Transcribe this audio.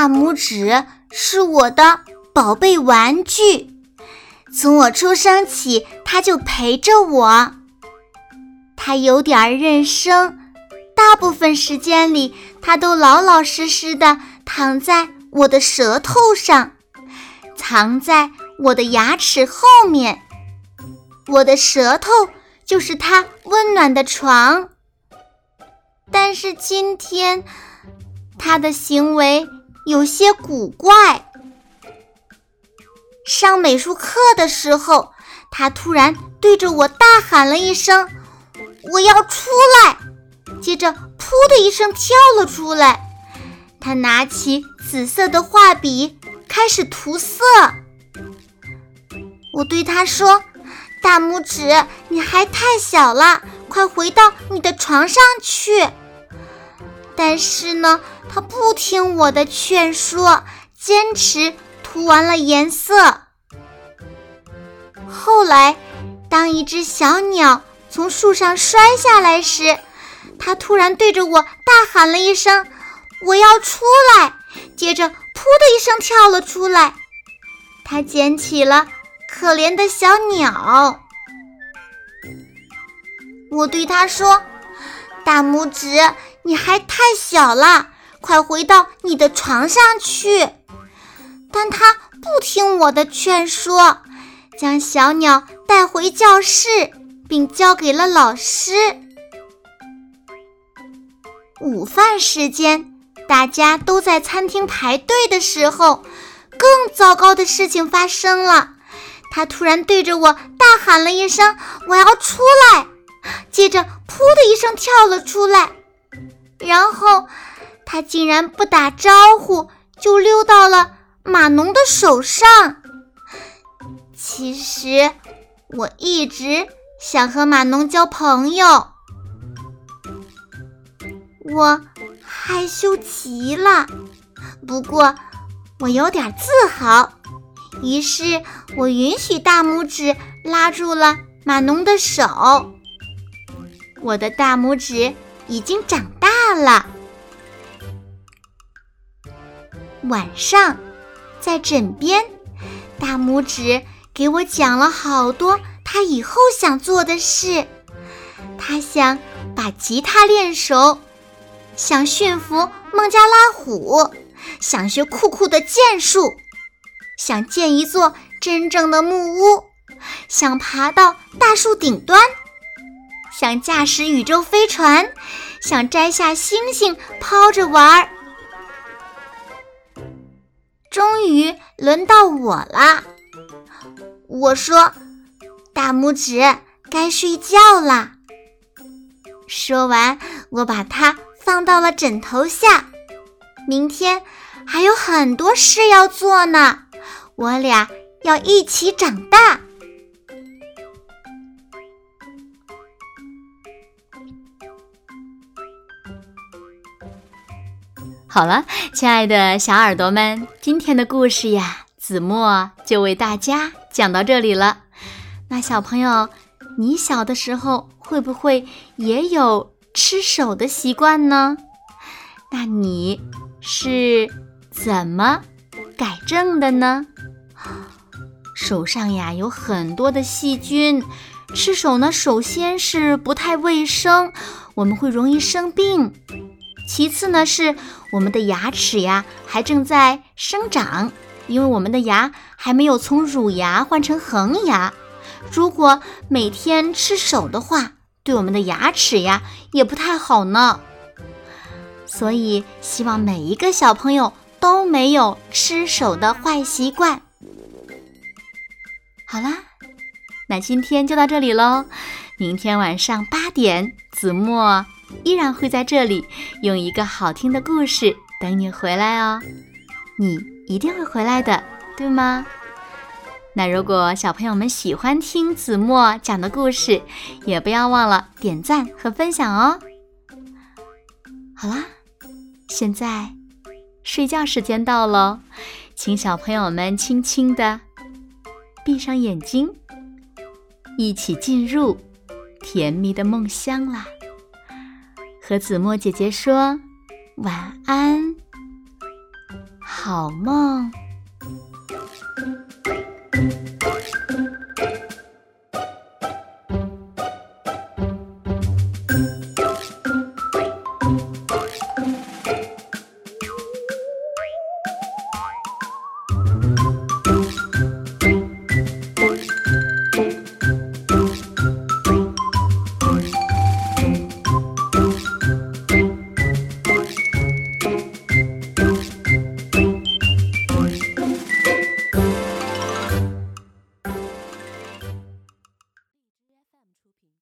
大拇指是我的宝贝玩具，从我出生起，它就陪着我。它有点认生，大部分时间里，它都老老实实的躺在我的舌头上，藏在我的牙齿后面。我的舌头就是它温暖的床。但是今天，它的行为。有些古怪。上美术课的时候，他突然对着我大喊了一声：“我要出来！”接着，噗的一声跳了出来。他拿起紫色的画笔，开始涂色。我对他说：“大拇指，你还太小了，快回到你的床上去。”但是呢，他不听我的劝说，坚持涂完了颜色。后来，当一只小鸟从树上摔下来时，他突然对着我大喊了一声：“我要出来！”接着，噗的一声跳了出来。他捡起了可怜的小鸟。我对他说：“大拇指。”你还太小了，快回到你的床上去。但他不听我的劝说，将小鸟带回教室，并交给了老师。午饭时间，大家都在餐厅排队的时候，更糟糕的事情发生了。他突然对着我大喊了一声：“我要出来！”接着，噗的一声跳了出来。然后，他竟然不打招呼就溜到了马农的手上。其实，我一直想和马农交朋友，我害羞极了。不过，我有点自豪，于是我允许大拇指拉住了马农的手。我的大拇指已经长。了。晚上，在枕边，大拇指给我讲了好多他以后想做的事。他想把吉他练熟，想驯服孟加拉虎，想学酷酷的剑术，想建一座真正的木屋，想爬到大树顶端，想驾驶宇宙飞船。想摘下星星抛着玩儿，终于轮到我了。我说：“大拇指该睡觉啦。”说完，我把它放到了枕头下。明天还有很多事要做呢，我俩要一起长大。好了，亲爱的小耳朵们，今天的故事呀，子墨就为大家讲到这里了。那小朋友，你小的时候会不会也有吃手的习惯呢？那你是怎么改正的呢？手上呀有很多的细菌，吃手呢，首先是不太卫生，我们会容易生病。其次呢，是我们的牙齿呀还正在生长，因为我们的牙还没有从乳牙换成恒牙。如果每天吃手的话，对我们的牙齿呀也不太好呢。所以希望每一个小朋友都没有吃手的坏习惯。好啦，那今天就到这里喽。明天晚上八点，子墨依然会在这里，用一个好听的故事等你回来哦。你一定会回来的，对吗？那如果小朋友们喜欢听子墨讲的故事，也不要忘了点赞和分享哦。好啦，现在睡觉时间到了，请小朋友们轻轻的闭上眼睛，一起进入甜蜜的梦乡啦。和子墨姐姐说晚安，好梦。